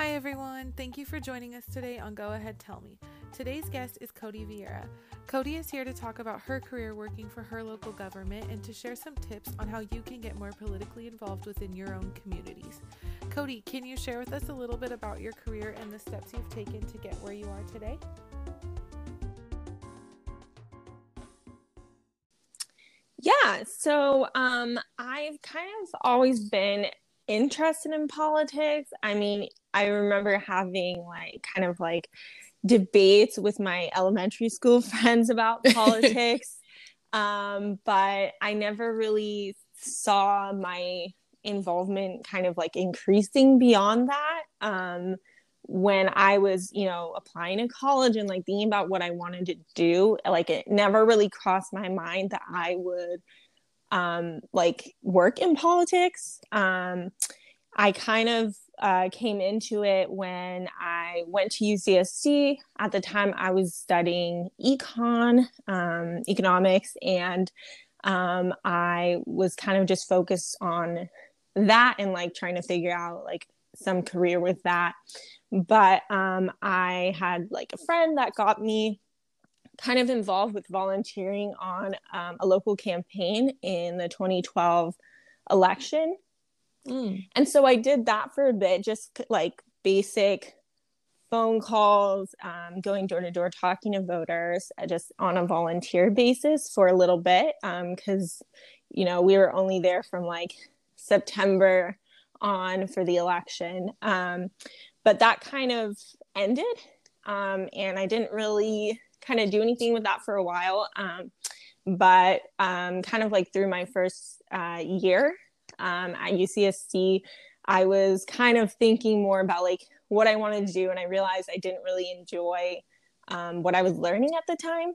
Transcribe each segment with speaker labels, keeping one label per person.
Speaker 1: Hi, everyone. Thank you for joining us today on Go Ahead Tell Me. Today's guest is Codi Vierra. Codi is here to talk about her career working for her local government and to share some tips on how you can get more politically involved within your own communities. Codi, can you share with us a little bit about your career and the steps you've taken to get where you are today?
Speaker 2: Yeah, so um, I've kind of always been interested in politics. I mean, I remember having like kind of like debates with my elementary school friends about politics. um, but I never really saw my involvement kind of like increasing beyond that. Um, when I was, you know, applying to college and like thinking about what I wanted to do, like it never really crossed my mind that I would um, like work in politics. Um, I kind of uh, came into it when I went to UCSD. At the time, I was studying econ, um, economics, and um, I was kind of just focused on that and like trying to figure out like some career with that. But um, I had like a friend that got me kind of involved with volunteering on um, a local campaign in the 2012 election. Mm. And so I did that for a bit, just like basic phone calls, um, going door to door, talking to voters, uh, just on a volunteer basis for a little bit. Because, um, you know, we were only there from like September on for the election. Um, but that kind of ended. Um, and I didn't really kind of do anything with that for a while. Um, but um, kind of like through my first uh, year um, at UCSD, I was kind of thinking more about like what I wanted to do, and I realized I didn't really enjoy um, what I was learning at the time.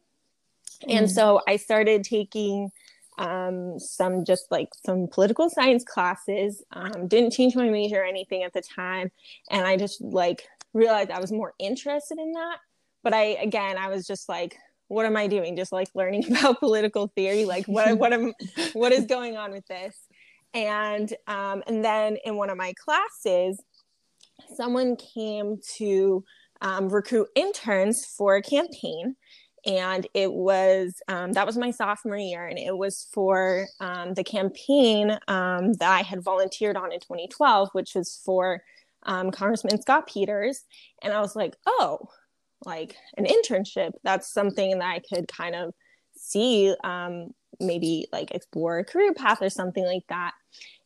Speaker 2: Mm. And so I started taking um, some just like some political science classes. Um, didn't change my major or anything at the time, and I just like realized I was more interested in that but I again I was just like what am I doing just like learning about political theory like what what am what is going on with this and um, and then in one of my classes someone came to um, recruit interns for a campaign. And it was um, that was my sophomore year and it was for um, the campaign um, that i had volunteered on in 2012 which was for um, congressman scott peters. And i was like oh like an internship? That's something that i could kind of see um, maybe like explore a career path or something like that.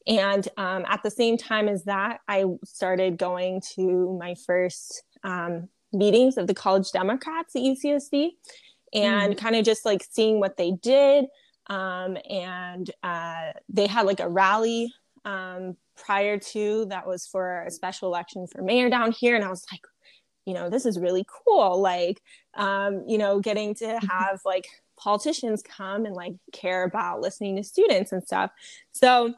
Speaker 2: And um, at the same time as that i started going to my first um, meetings of the college democrats at ucsd and mm. kind of just like seeing what they did. Um, and uh, they had like a rally um, prior to that was for a special election for mayor down here. And i was like you know this is really cool. Like um, you know getting to have like politicians come and like care about listening to students and stuff so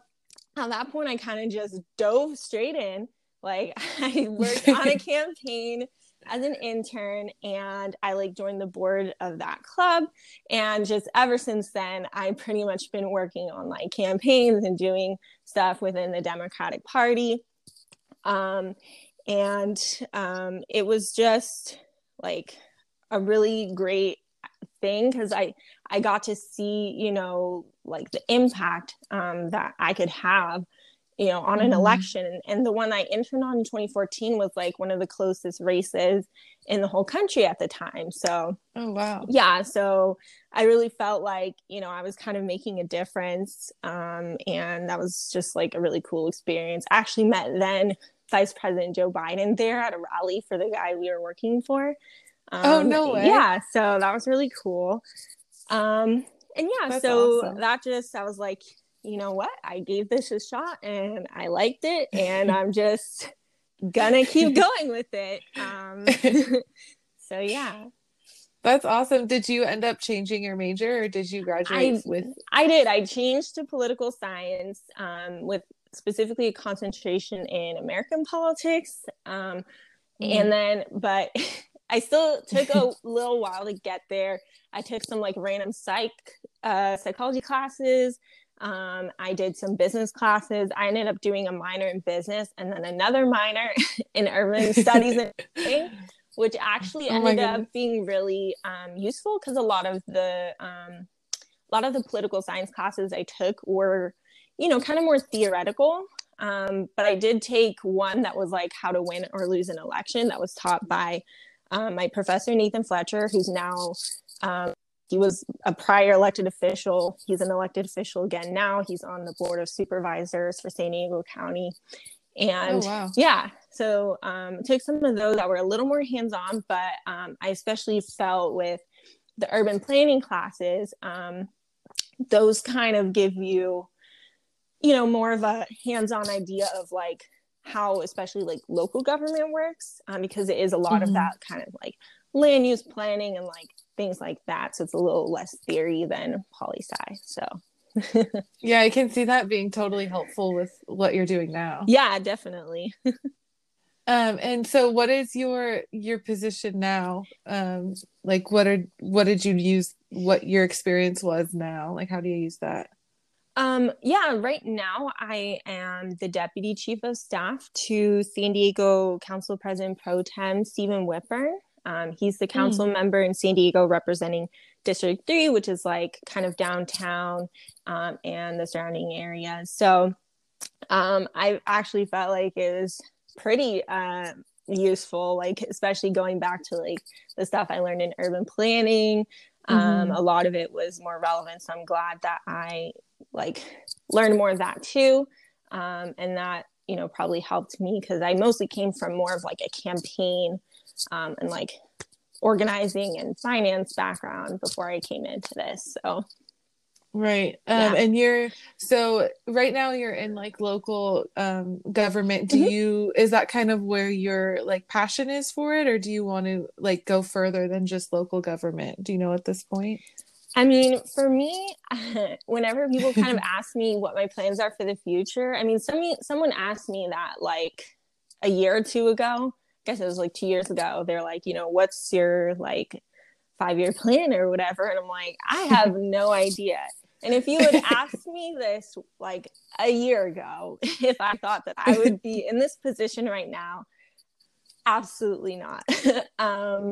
Speaker 2: at that point i kind of just dove straight in like i worked on a campaign as an intern and I like joined the board of that club. And just ever since then, I've pretty much been working on like campaigns and doing stuff within the Democratic Party. Um, and um, it was just like a really great thing because I I got to see you know like the impact um, that I could have you know on an mm-hmm. election and, and the one I interned on in 2014 was like one of the closest races in the whole country at the time so
Speaker 1: oh wow
Speaker 2: yeah so I really felt like you know I was kind of making a difference um, and that was just like a really cool experience I actually met then Vice President Joe Biden there at a rally for the guy we were working for.
Speaker 1: Um, oh no way!
Speaker 2: Yeah, so that was really cool. Um, and yeah, That's so awesome. that just I was like, you know what? I gave this a shot and I liked it, and I'm just gonna keep going with it. Um, so yeah.
Speaker 1: That's awesome. Did you end up changing your major or did you graduate I, with
Speaker 2: I did. I changed to political science um, with specifically a concentration in American politics. Um, mm. And then, but I still took a little while to get there. I took some like random psych uh, psychology classes Um, I did some business classes. I ended up doing a minor in business and then another minor in urban studies and which actually oh ended up being really um, useful because a lot of the um, a lot of the political science classes I took were, you know, kind of more theoretical. Um, but I did take one that was like how to win or lose an election that was taught by um, my professor Nathan Fletcher, who's now um, he was a prior elected official. He's an elected official again now. He's on the board of supervisors for San Diego County. And oh, wow. yeah, so um, took some of those that were a little more hands on, but um, I especially felt with the urban planning classes, um, those kind of give you, you know, more of a hands on idea of like how, especially like local government works, um, because it is a lot mm-hmm. of that kind of like land use planning and like things like that. So it's a little less theory than poli sci. So
Speaker 1: yeah, I can see that being totally helpful with what you're doing now.
Speaker 2: Yeah, definitely.
Speaker 1: um, and so what is your your position now? Um, like what are what did you use what your experience was now? Like how do you use that?
Speaker 2: Um, yeah, right now I am the deputy chief of staff to San Diego Council President Pro Tem Stephen Whitburn. Um, he's the council mm. member in San Diego representing District 3, which is like kind of downtown um, and the surrounding areas. So um, I actually felt like it was pretty uh, useful, like, especially going back to like the stuff I learned in urban planning. Um, mm-hmm. A lot of it was more relevant. So I'm glad that I like learned more of that too. Um, and that, you know, probably helped me because I mostly came from more of like a campaign um, and like organizing and finance background before I came into this. So
Speaker 1: right um yeah. and you're so right now you're in like local um government do mm-hmm. you is that kind of where your like passion is for it or do you want to like go further than just local government do you know at this point
Speaker 2: I mean, for me, whenever people kind of ask me what my plans are for the future, I mean, some, someone asked me that like a year or two ago, I guess it was like two years ago. They're like, you know, what's your like five year plan or whatever? And I'm like, I have no idea. And if you had asked me this like a year ago, if I thought that I would be in this position right now, absolutely not. um,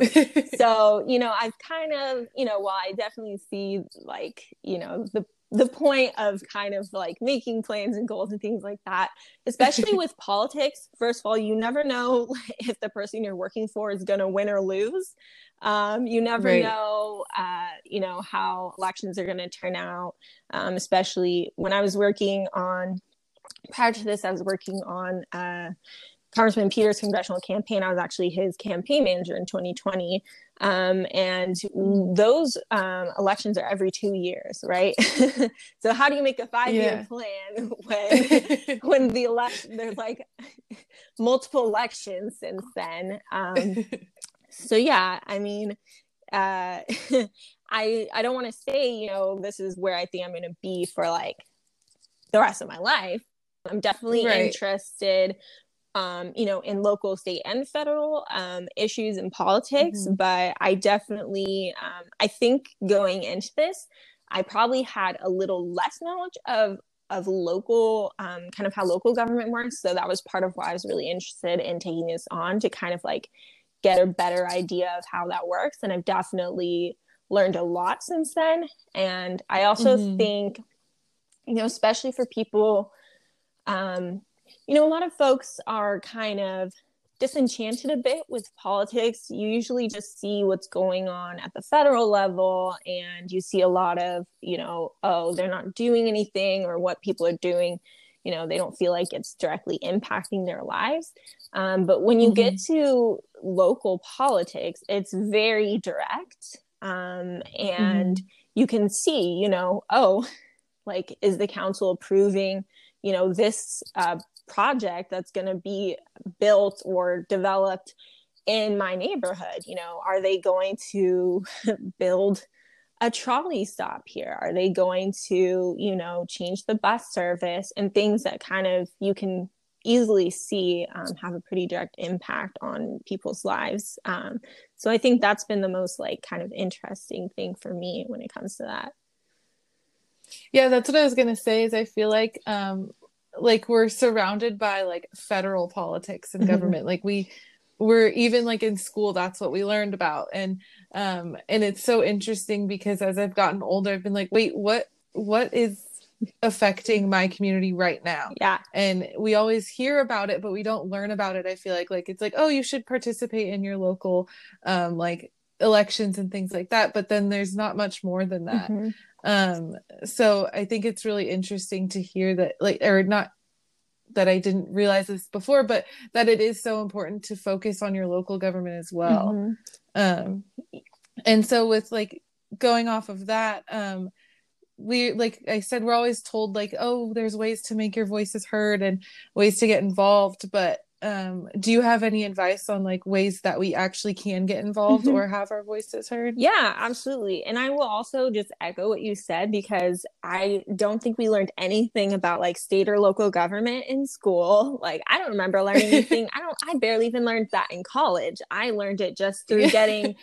Speaker 2: so, you know, I've kind of, you know, while I definitely see like, you know, the the point of kind of like making plans and goals and things like that, especially with politics. First of all, you never know if the person you're working for is going to win or lose. Um, you never right. know, uh, you know, how elections are going to turn out. Um, especially when I was working on, prior to this, I was working on uh, Congressman Peters' congressional campaign. I was actually his campaign manager in 2020. Um, and those um, elections are every two years, right? so how do you make a five-year yeah. plan when when the election there's like multiple elections since then? Um, so yeah, I mean, uh, I I don't want to say you know this is where I think I'm going to be for like the rest of my life. I'm definitely right. interested um, you know, in local, state, and federal um, issues and politics. Mm-hmm. But I definitely, um, I think going into this, I probably had a little less knowledge of of local, um, kind of how local government works. So that was part of why I was really interested in taking this on to kind of like get a better idea of how that works. And I've definitely learned a lot since then. And I also mm-hmm. think, you know, especially for people um, you know, a lot of folks are kind of disenchanted a bit with politics. You usually just see what's going on at the federal level, and you see a lot of, you know, oh, they're not doing anything, or what people are doing, you know, they don't feel like it's directly impacting their lives. Um, but when you mm-hmm. get to local politics, it's very direct. Um, and mm-hmm. you can see, you know, oh, like, is the council approving? you know this uh, project that's going to be built or developed in my neighborhood you know? Are they going to build a trolley stop here? Are they going to you know change the bus service and things that kind of you can easily see um, have a pretty direct impact on people's lives? Um, so i think that's been the most like kind of interesting thing for me when it comes to that.
Speaker 1: Yeah, that's what I was gonna say. Is I feel like um, like we're surrounded by like federal politics and mm-hmm. government. like we we're even like in school that's what we learned about and um and it's so interesting because as i've gotten older i've been like wait what what is affecting my community right now
Speaker 2: yeah
Speaker 1: and we always hear about it but we don't learn about it i feel like like it's like oh you should participate in your local um like elections and things like that but then there's not much more than that mm-hmm. Um so i think it's really interesting to hear that like or not that I didn't realize this before, but that it is so important to focus on your local government as well. Mm-hmm. Um, and so with like going off of that, um, we like I said, we're always told like, oh, there's ways to make your voices heard and ways to get involved, but um do you have any advice on like ways that we actually can get involved mm-hmm. or have our voices heard?
Speaker 2: Yeah absolutely. And i will also just echo what you said because i don't think we learned anything about like state or local government in school. Like i don't remember learning anything. I don't i barely even learned that in college. I learned it just through getting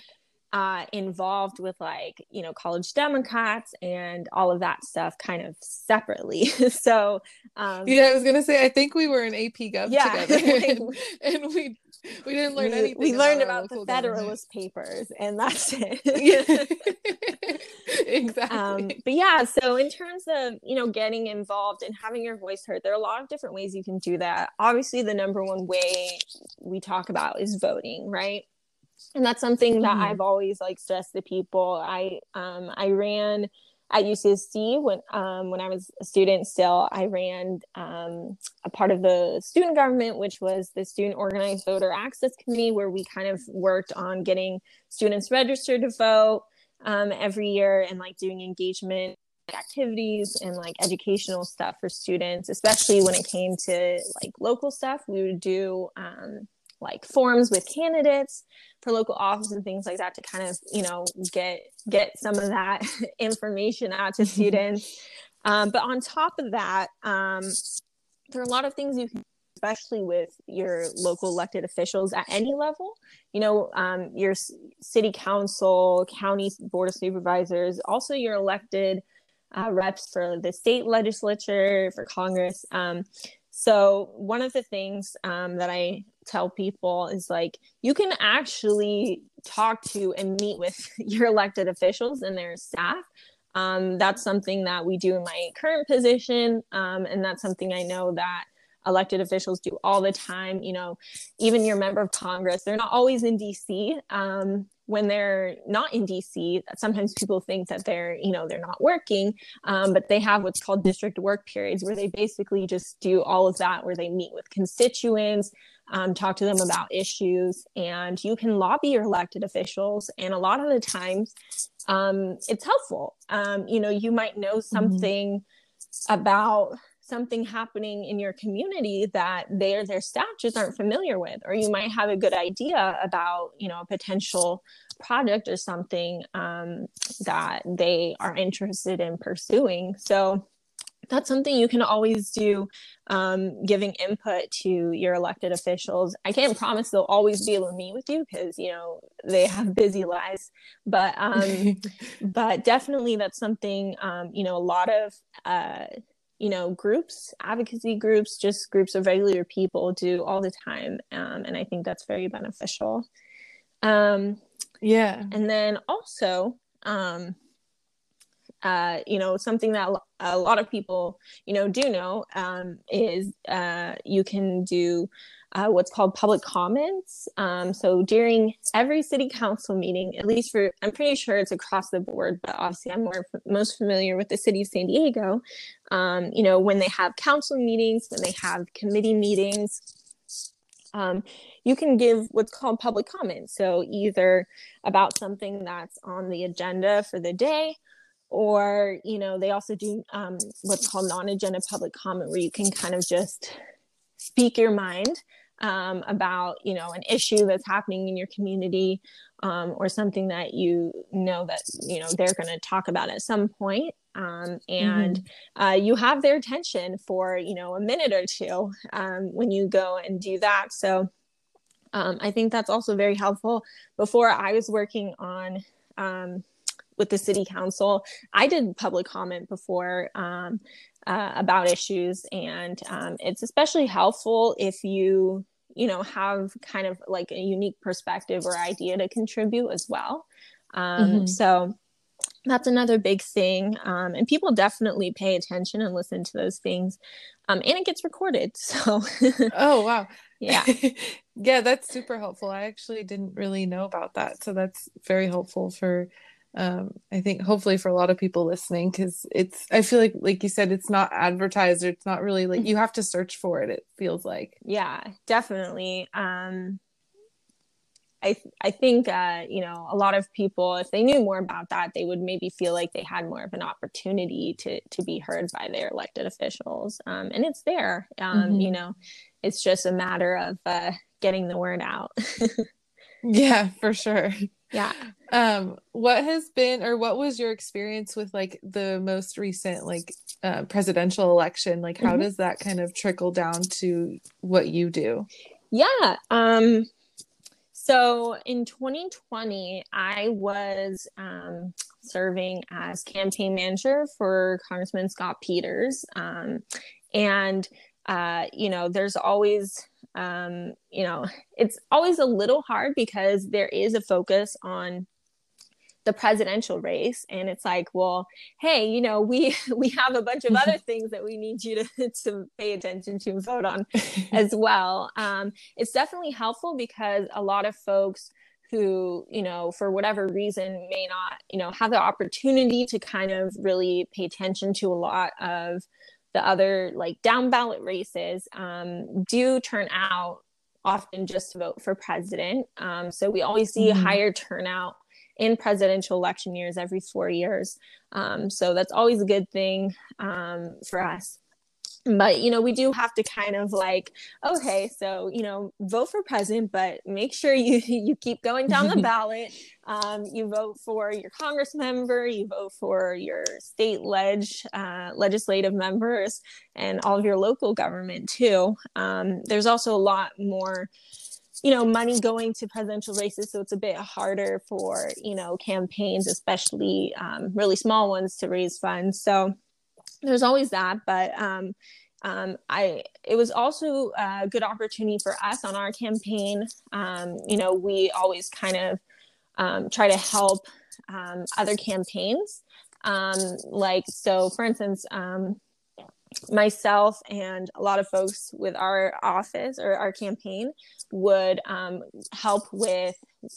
Speaker 2: uh, involved with like you know college democrats and all of that stuff kind of separately. So
Speaker 1: um, yeah i was gonna say i think we were in ap gov yeah, together and, and, we we didn't learn
Speaker 2: we,
Speaker 1: anything
Speaker 2: we learned about, about the federalist papers and that's it. Exactly. Um, but yeah so in terms of you know getting involved and having your voice heard there are a lot of different ways you can do that. Obviously the number one way we talk about is voting right and that's something that mm-hmm. I've always like stressed to people. I um I ran at UCSD when um when I was a student still I ran um a part of the student government which was the student organized voter access committee where we kind of worked on getting students registered to vote um every year and like doing engagement activities and like educational stuff for students especially when it came to like local stuff we would do um like forums with candidates for local office and things like that to kind of you know get get some of that information out to students. Um, but on top of that um, there are a lot of things you can especially with your local elected officials at any level. You know um, your city council county board of supervisors also your elected uh, reps for the state legislature for congress. Um, so one of the things um, that I tell people is like you can actually talk to and meet with your elected officials and their staff. Um, that's something that we do in my current position, um, and that's something I know that elected officials do all the time. You know, even your member of Congress, they're not always in DC. Um, when they're not in DC, sometimes people think that they're, you know, they're not working, um, but they have what's called district work periods where they basically just do all of that, where they meet with constituents, um, talk to them about issues, and you can lobby your elected officials. And a lot of the times, um, it's helpful. Um, you know, you might know mm-hmm. something mm-hmm. about something happening in your community that they or their staff just aren't familiar with or you might have a good idea about you know a potential project or something um, that they are interested in pursuing. So that's something you can always do um, giving input to your elected officials. I can't promise they'll always be able to meet with you because you know they have busy lives but um, but definitely that's something um, you know a lot of uh, you know groups advocacy groups just groups of regular people do all the time um, and i think that's very beneficial. Um,
Speaker 1: yeah.
Speaker 2: and then also um, uh, you know something that a lot of people you know do know um, is uh, you can do uh, what's called public comments. Um, so during every city council meeting, at least for, I'm pretty sure it's across the board, but obviously I'm more most familiar with the city of San Diego. Um, you know, when they have council meetings, when they have committee meetings, um, you can give what's called public comments. So either about something that's on the agenda for the day, or you know, they also do um, what's called non-agenda public comment, where you can kind of just speak your mind um, about you know an issue that's happening in your community um, or something that you know that you know they're going to talk about at some point um, and mm-hmm. uh, you have their attention for you know a minute or two um, when you go and do that so um, i think that's also very helpful before i was working on um, with the city council. I did public comment before um, uh, about issues, and um, it's especially helpful if you you know have kind of like a unique perspective or idea to contribute as well. Um, mm-hmm. So that's another big thing. Um, and people definitely pay attention and listen to those things um, and it gets recorded so.
Speaker 1: Oh wow.
Speaker 2: Yeah.
Speaker 1: Yeah that's super helpful. I actually didn't really know about that so that's very helpful for um, i think hopefully for a lot of people listening because it's i feel like like you said it's not advertised or it's not really like you have to search for it it feels like
Speaker 2: yeah definitely um I I think uh, you know a lot of people, if they knew more about that, they would maybe feel like they had more of an opportunity to to be heard by their elected officials. Um, and it's there. Um, mm-hmm. You know, it's just a matter of uh, getting the word out.
Speaker 1: yeah, for sure.
Speaker 2: Yeah.
Speaker 1: Um, what has been or what was your experience with like the most recent like uh, presidential election? Like, how mm-hmm. does that kind of trickle down to what you do?
Speaker 2: Yeah. Um, so in 2020, I was um, serving as campaign manager for Congressman Scott Peters. Um, and, uh, you know, there's always, um, you know, it's always a little hard because there is a focus on the presidential race. And it's like well hey you know we we have a bunch of other things that we need you to, to pay attention to and vote on as well. Um, it's definitely helpful because a lot of folks who you know for whatever reason may not you know have the opportunity to kind of really pay attention to a lot of the other like down ballot races um, do turn out often just to vote for president um, so we always see mm-hmm. higher turnout in presidential election years every four years. Um, so that's always a good thing um, for us. But you know, we do have to kind of like, okay, so you know, vote for president, but make sure you you keep going down the ballot. Um, you vote for your Congress member, you vote for your state ledge uh, legislative members, and all of your local government too. Um, there's also a lot more you know money going to presidential races so it's a bit harder for you know campaigns especially um, really small ones to raise funds so there's always that but um, um, I it was also a good opportunity for us on our campaign. Um, you know, we always kind of um, try to help um, other campaigns. Um, like so, for instance, um, myself and a lot of folks with our office or our campaign would help with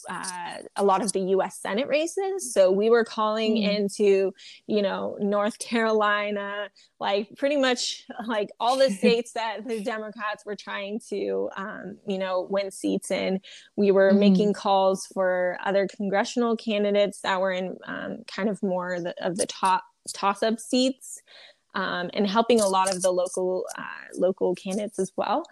Speaker 2: uh, a lot of the US Senate races. So we were calling mm. into, you know, North Carolina, like pretty much like all the states that the Democrats were trying to, um, you know, win seats in. We were mm. making calls for other congressional candidates that were in um, kind of more the, of the top toss up seats um, and helping a lot of the local uh, local candidates as well.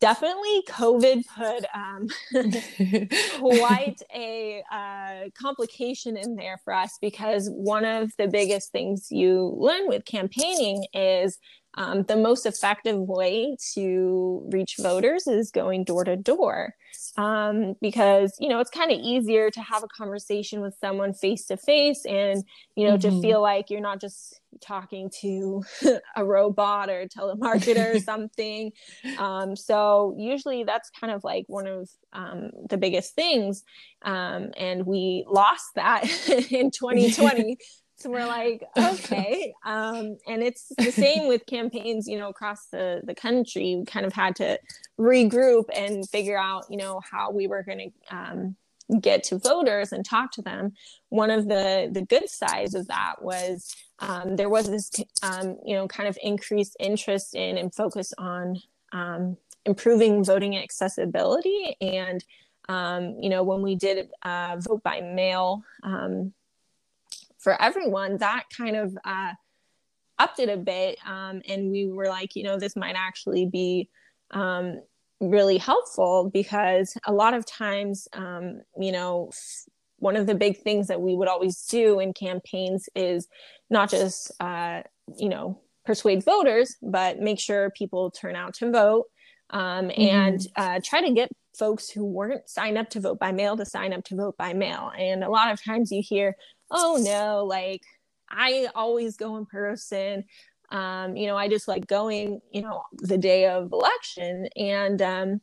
Speaker 2: Definitely, COVID put um, quite a uh, complication in there for us because one of the biggest things you learn with campaigning is um, the most effective way to reach voters is going door to door. Um, because you know it's kind of easier to have a conversation with someone face to face and you know mm-hmm. to feel like you're not just talking to a robot or a telemarketer or something. Um, so usually that's kind of like one of um, the biggest things. Um, and we lost that in 2020 so we're like okay um, and it's the same with campaigns you know across the the country. We kind of had to regroup and figure out you know how we were going to um, get to voters and talk to them. One of the the good sides of that was um, there was this um, you know kind of increased interest in and focus on um, improving voting accessibility. And um, you know when we did uh, vote by mail for everyone, that kind of uh, upped it a bit. Um, and we were like, you know, this might actually be um, really helpful because a lot of times, um, you know, one of the big things that we would always do in campaigns is not just, uh, you know, persuade voters, but make sure people turn out to vote um, mm-hmm. and uh, try to get folks who weren't signed up to vote by mail to sign up to vote by mail. And a lot of times you hear, oh no, like I always go in person. Um, you know, I just like going, you know, the day of election. And um,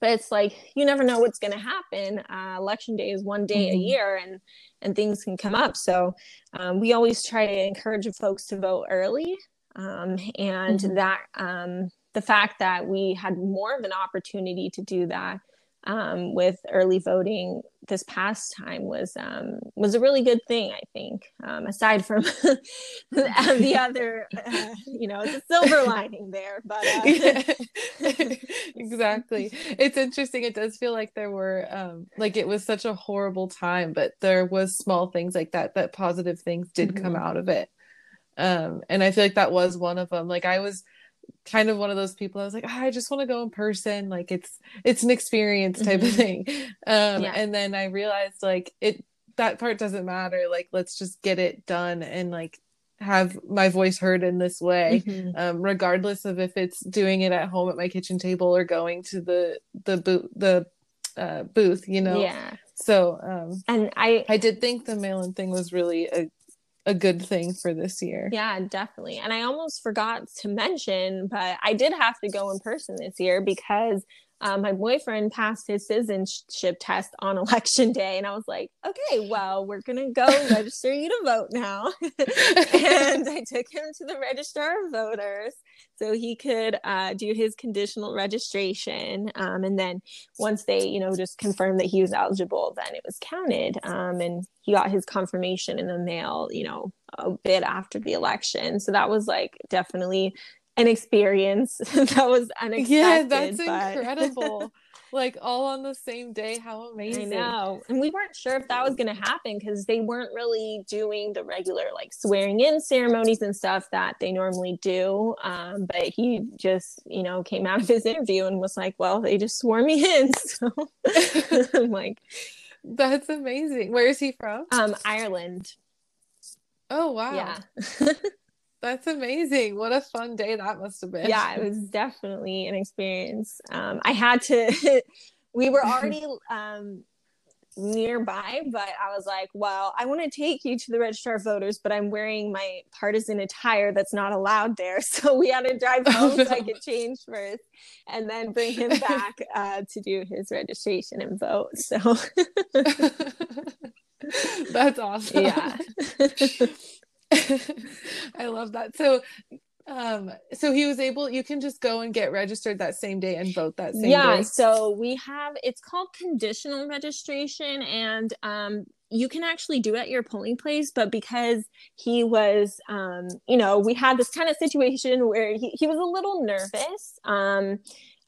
Speaker 2: but it's like you never know what's going to happen uh, election day is one day mm-hmm. a year and and things can come up so um, we always try to encourage folks to vote early um, and mm-hmm. that um, the fact that we had more of an opportunity to do that um, with early voting this past time was um, was a really good thing. I think, um, aside from the other, uh, you know, it's a silver lining there. But uh...
Speaker 1: exactly, it's interesting. It does feel like there were um, like it was such a horrible time, but there was small things like that that positive things did mm-hmm. come out of it. Um, and I feel like that was one of them. Like I was kind of one of those people. I was like, oh, I just want to go in person. Like it's it's an experience type mm-hmm. of thing. Um, yeah. And then I realized like it that part doesn't matter. Like let's just get it done and like have my voice heard in this way, mm-hmm. um, regardless of if it's doing it at home at my kitchen table or going to the the booth the uh, booth. You know.
Speaker 2: Yeah.
Speaker 1: So um,
Speaker 2: and I
Speaker 1: I did think the mail-in thing was really a a good thing for this year.
Speaker 2: Yeah, definitely. And I almost forgot to mention, but I did have to go in person this year because um, my boyfriend passed his citizenship test on election day and i was like okay well we're gonna go register you to vote now and i took him to the registrar of voters so he could uh, do his conditional registration um, and then once they you know just confirmed that he was eligible then it was counted um, and he got his confirmation in the mail you know a bit after the election so that was like definitely an experience that was unexpected. Yeah,
Speaker 1: that's but... incredible. Like all on the same day. How amazing.
Speaker 2: I know. And we weren't sure if that was going to happen because they weren't really doing the regular like swearing in ceremonies and stuff that they normally do. Um, but he just, you know, came out of his interview and was like, well, they just swore me in. So I'm like,
Speaker 1: that's amazing. Where is he from?
Speaker 2: Um, Ireland.
Speaker 1: Oh, wow.
Speaker 2: Yeah.
Speaker 1: That's amazing. What a fun day that must have been.
Speaker 2: Yeah, it was definitely an experience. Um, I had to, we were already um, nearby, but I was like, well, I want to take you to the registrar of voters, but I'm wearing my partisan attire that's not allowed there. So we had to drive oh, home oh, no. so I could change first and then bring him back uh, to do his registration and vote. So
Speaker 1: that's awesome.
Speaker 2: Yeah.
Speaker 1: I love that. So um so he was able you can just go and get registered that same day and vote that same
Speaker 2: yeah,
Speaker 1: day.
Speaker 2: Yeah, so we have it's called conditional registration and um you can actually do it at your polling place but because he was um you know we had this kind of situation where he, he was a little nervous um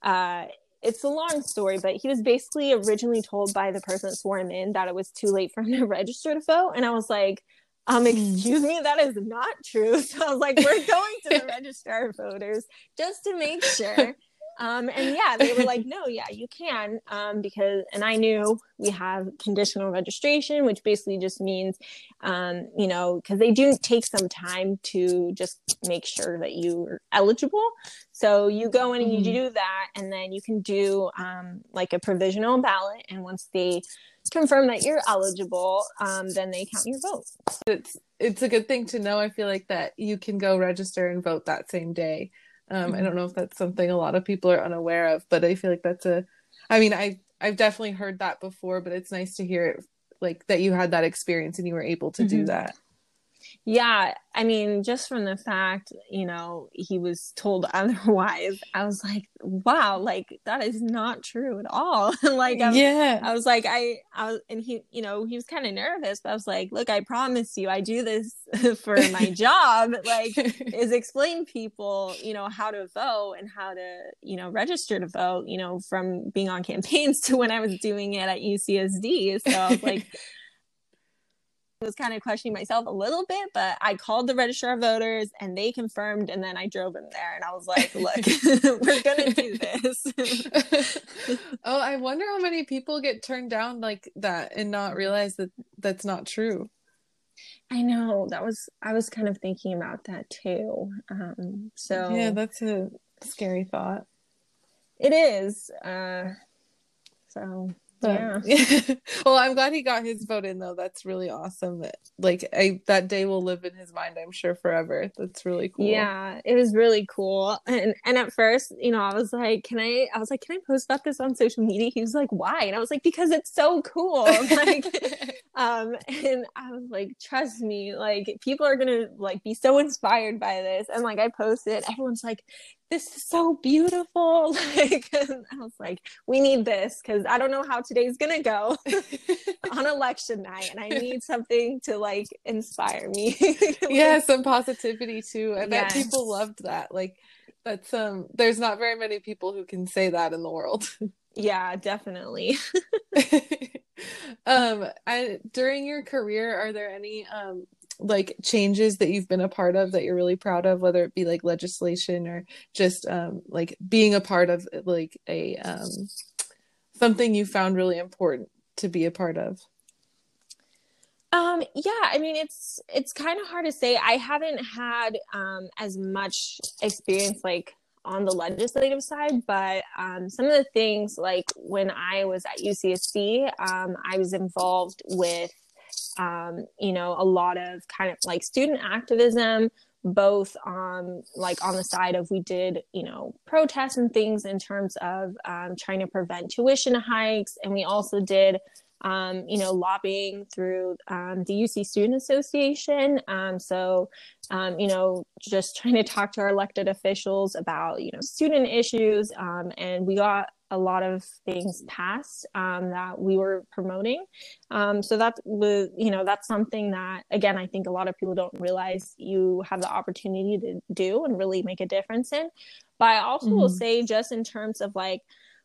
Speaker 2: uh it's a long story, but he was basically originally told by the person that swore him in that it was too late for him to register to vote. And I was like, um, excuse me, that is not true. So I was like, we're going to the registrar of voters just to make sure. Um, and yeah, they were like, no, yeah, you can. Um, because, and I knew we have conditional registration, which basically just means, um, you know, because they do take some time to just make sure that you're eligible. So you go in and you mm-hmm. do that, and then you can do um, like a provisional ballot. And once they confirm that you're eligible, um, then they count your vote.
Speaker 1: It's it's a good thing to know. I feel like that you can go register and vote that same day. Um, mm-hmm. I don't know if that's something a lot of people are unaware of, but I feel like that's a. I mean, I I've definitely heard that before, but it's nice to hear it like that you had that experience and you were able to mm-hmm. do that.
Speaker 2: Yeah, I mean, just from the fact, you know, he was told otherwise, I was like, wow, like that is not true at all. like, I,
Speaker 1: yeah,
Speaker 2: I was like, I, I was, and he, you know, he was kind of nervous, but I was like, look, I promise you, I do this for my job. Like, is explain people, you know, how to vote and how to, you know, register to vote. You know, from being on campaigns to when I was doing it at UCSD. So I was like was kind of questioning myself a little bit, but I called the registrar of voters and they confirmed, and then I drove him there, and I was like, "Look, we're gonna do this."
Speaker 1: oh, I wonder how many people get turned down like that and not realize that that's not true.
Speaker 2: I know that was I was kind of thinking about that too. Um, so
Speaker 1: yeah, that's a scary thought.
Speaker 2: It is. Uh, so
Speaker 1: yeah. well, I'm glad he got his vote in though. That's really awesome. That like I that day will live in his mind, I'm sure forever. That's really cool.
Speaker 2: Yeah, it was really cool. And and at first, you know, I was like, "Can I?" I was like, "Can I post about this on social media?" He was like, "Why?" And I was like, "Because it's so cool." like, um, and I was like, "Trust me, like people are gonna like be so inspired by this." And like I posted, everyone's like, this is so beautiful. Like, I was like, we need this because I don't know how today's gonna go on election night, and I need something to like inspire me.
Speaker 1: like, yeah, some positivity too. I bet people loved that. Like, that's um, there's not very many people who can say that in the world.
Speaker 2: yeah, definitely.
Speaker 1: um, I, during your career, are there any um like changes that you've been a part of that you're really proud of whether it be like legislation or just um like being a part of like a um something you found really important to be a part of?
Speaker 2: Um yeah i mean it's it's kind of hard to say. I haven't had um as much experience like on the legislative side, but um, some of the things like when I was at UCSD, um, I was involved with um, you know, a lot of kind of like student activism, both on like on the side of we did, you know, protests and things in terms of um, trying to prevent tuition hikes, and we also did. Um, you know, lobbying through um, the UC Student Association. Um, so, um, you know, just trying to talk to our elected officials about, you know, student issues. Um, and we got a lot of things passed um, that we were promoting. Um, so that was, you know, that's something that, again, I think a lot of people don't realize you have the opportunity to do and really make a difference in. But I also mm-hmm. will say, just in terms of like,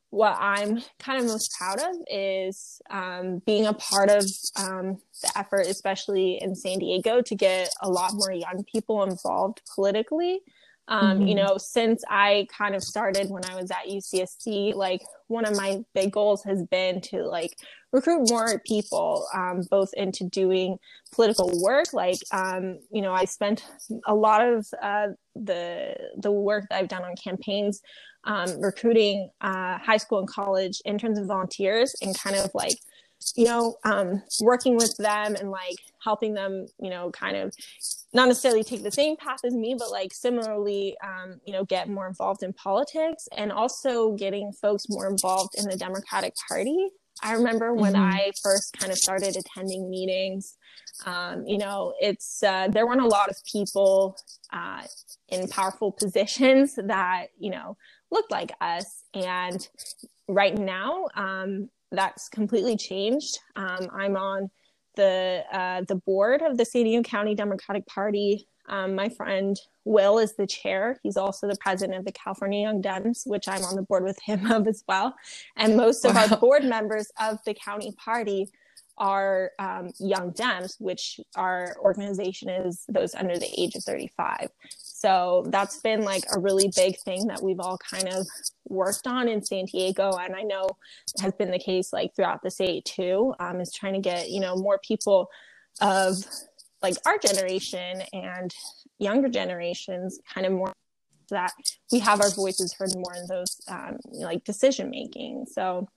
Speaker 2: what I'm kind of most proud of is um, being a part of um, the effort, especially in San Diego, to get a lot more young people involved politically. Um, mm-hmm. You know, since I kind of started when I was at UCSD, like one of my big goals has been to like recruit more people, um, both into doing political work. Like, um, you know, I spent a lot of uh, the the work that I've done on campaigns um, recruiting uh, high school and college interns and volunteers, and kind of like you know, um, working with them and like helping them, you know, kind of not necessarily take the same path as me, but like similarly, um, you know, get more involved in politics and also getting folks more involved in the Democratic Party. I remember when mm-hmm. I first kind of started attending meetings, um, you know, it's, uh, there weren't a lot of people uh, in powerful positions that, you know, looked like us. And right now, um, that's completely changed. Um, I'm on the uh, the board of the San Diego County Democratic Party. Um, my friend Will is the chair. He's also the president of the California Young Dems, which I'm on the board with him of as well. And most of wow. our board members of the county party are um, Young Dems, which our organization is those under the age of 35. So that's been like a really big thing that we've all kind of worked on in San Diego. And I know has been the case like throughout the state too, um, is trying to get, you know, more people of like our generation and younger generations kind of more that we have our voices heard more in those um, like decision making. So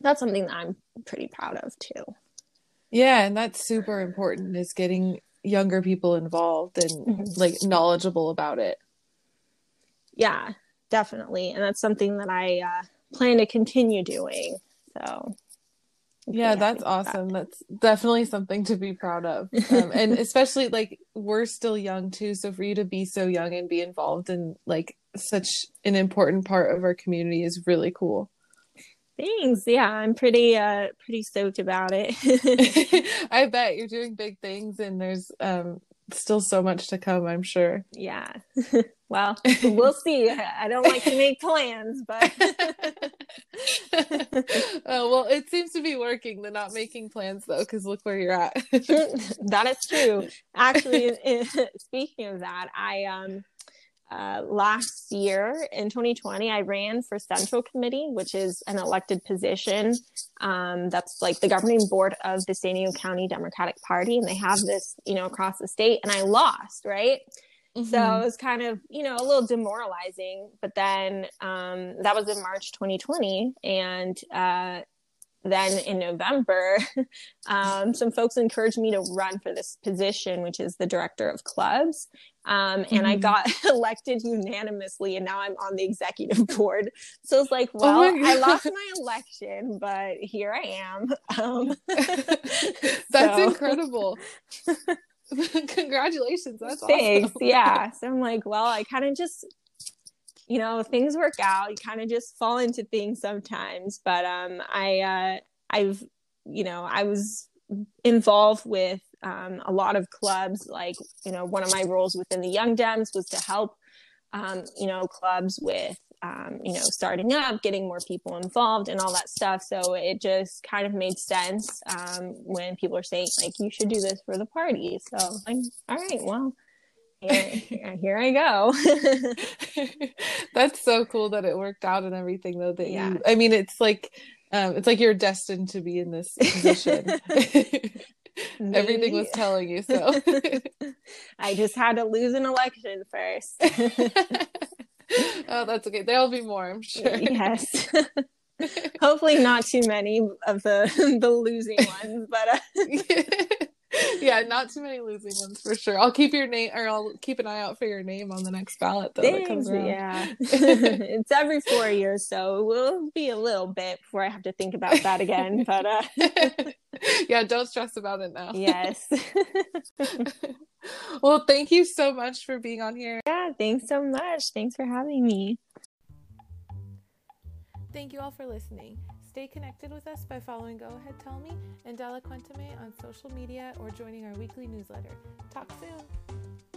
Speaker 2: that's something that I'm pretty proud of too.
Speaker 1: Yeah, and that's super important is getting younger people involved and mm-hmm. like knowledgeable about it.
Speaker 2: Yeah, definitely. And that's something that I uh, plan to continue doing. So,
Speaker 1: yeah, that's awesome. That. That's definitely something to be proud of. Um, and especially like we're still young too. So, for you to be so young and be involved in like such an important part of our community is really cool.
Speaker 2: Thanks. Yeah, I'm pretty uh pretty stoked about it.
Speaker 1: I bet you're doing big things and there's um still so much to come, I'm sure.
Speaker 2: Yeah. well, we'll see. I don't like to make plans, but
Speaker 1: oh, well, it seems to be working. The not making plans though, because look where you're at.
Speaker 2: that is true. Actually, in, in, speaking of that, I um uh, last year in 2020, I ran for Central Committee, which is an elected position. Um, that's like the governing board of the San Diego County Democratic Party, and they have this, you know, across the state. And I lost, right? Mm-hmm. So it was kind of, you know, a little demoralizing. But then um, that was in March 2020, and uh, then in November, um, some folks encouraged me to run for this position, which is the director of clubs. Um, and mm-hmm. I got elected unanimously, and now I'm on the executive board. So it's like, oh well, oh I lost my election, but here I am. Um,
Speaker 1: That's incredible. Congratulations. That's
Speaker 2: Thanks. Awesome. yeah. So I'm like, well, I kind of just, you know, things work out. You kind of just fall into things sometimes. But um, I, uh, I've, you know, I was involved with um, a lot of clubs. Like, you know, one of my roles within the Young Dems was to help, um, you know, clubs with um, you know, starting up, getting more people involved, and all that stuff. So it just kind of made sense um, when people are saying like, "You should do this for the party." So I'm all right. Well, here, here I go.
Speaker 1: That's so cool that it worked out and everything. Though that yeah. you, I mean, it's like, um, it's like you're destined to be in this position. Everything was telling you so.
Speaker 2: I just had to lose an election first.
Speaker 1: oh, that's okay. There'll be more, I'm sure.
Speaker 2: Yes. Hopefully, not too many of the the losing ones, but uh...
Speaker 1: yeah, not too many losing ones for sure. I'll keep your name, or I'll keep an eye out for your name on the next ballot though. Thanks, that comes around.
Speaker 2: Yeah, it's every four years, so it will be a little bit before I have to think about that again. But uh...
Speaker 1: yeah, don't stress about it now.
Speaker 2: Yes.
Speaker 1: well, thank you so much for being on here.
Speaker 2: Yeah, thanks so much. Thanks for having me.
Speaker 1: Thank you all for listening. Stay connected with us by following Go Ahead Tell Me and Dale Cuéntame on social media or joining our weekly newsletter. Talk soon.